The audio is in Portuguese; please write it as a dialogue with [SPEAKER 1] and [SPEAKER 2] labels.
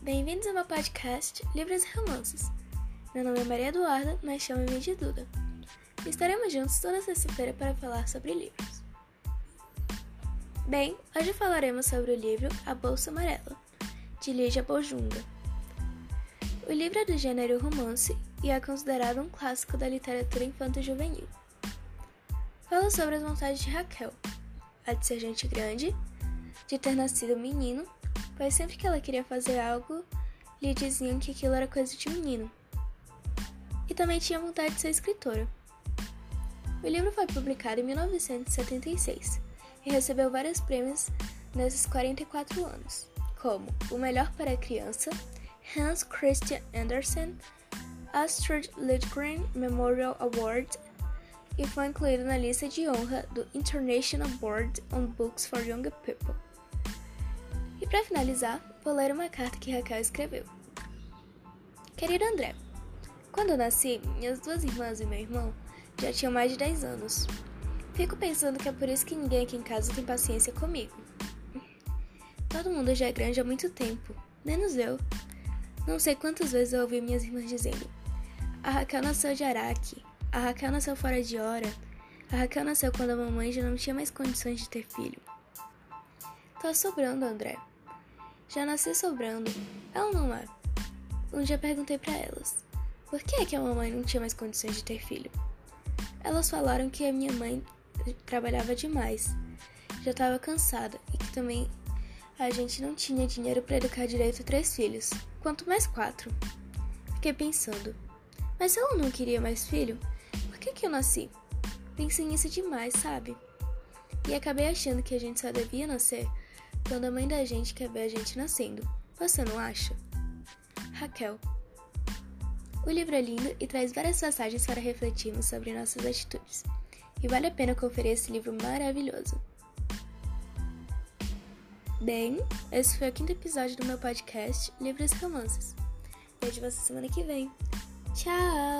[SPEAKER 1] Bem-vindos ao meu podcast Livros e Romances. Meu nome é Maria Eduarda, mas chame-me de Duda. Estaremos juntos toda sexta-feira para falar sobre livros. Bem, hoje falaremos sobre o livro A Bolsa Amarela, de Lígia Bojunga. O livro é do gênero romance e é considerado um clássico da literatura infanto-juvenil. Fala sobre as vontades de Raquel, a de ser gente grande, de ter nascido menino pois sempre que ela queria fazer algo, lhe diziam que aquilo era coisa de menino. E também tinha vontade de ser escritora. O livro foi publicado em 1976 e recebeu vários prêmios nesses 44 anos, como o melhor para a criança, Hans Christian Andersen, Astrid Lindgren Memorial Award e foi incluído na lista de honra do International Board on Books for Young People. Para finalizar, vou ler uma carta que Raquel escreveu. Querido André, quando eu nasci, minhas duas irmãs e meu irmão já tinham mais de 10 anos. Fico pensando que é por isso que ninguém aqui em casa tem paciência comigo. Todo mundo já é grande há muito tempo, menos eu. Não sei quantas vezes eu ouvi minhas irmãs dizendo: A Raquel nasceu de Araque, a Raquel nasceu fora de hora, a Raquel nasceu quando a mamãe já não tinha mais condições de ter filho. Tá sobrando, André. Já nasci sobrando. É ou não é? Um dia perguntei para elas: por que, é que a mamãe não tinha mais condições de ter filho? Elas falaram que a minha mãe trabalhava demais, já estava cansada e que também a gente não tinha dinheiro para educar direito três filhos, quanto mais quatro. Fiquei pensando: mas ela não queria mais filho, por que, que eu nasci? Pensei nisso demais, sabe? E acabei achando que a gente só devia nascer quando a mãe da gente quer ver a gente nascendo. Você não acha? Raquel. O livro é lindo e traz várias passagens para refletirmos sobre nossas atitudes. E vale a pena conferir esse livro maravilhoso. Bem, esse foi o quinto episódio do meu podcast Livros e Romances. Vejo você semana que vem. Tchau!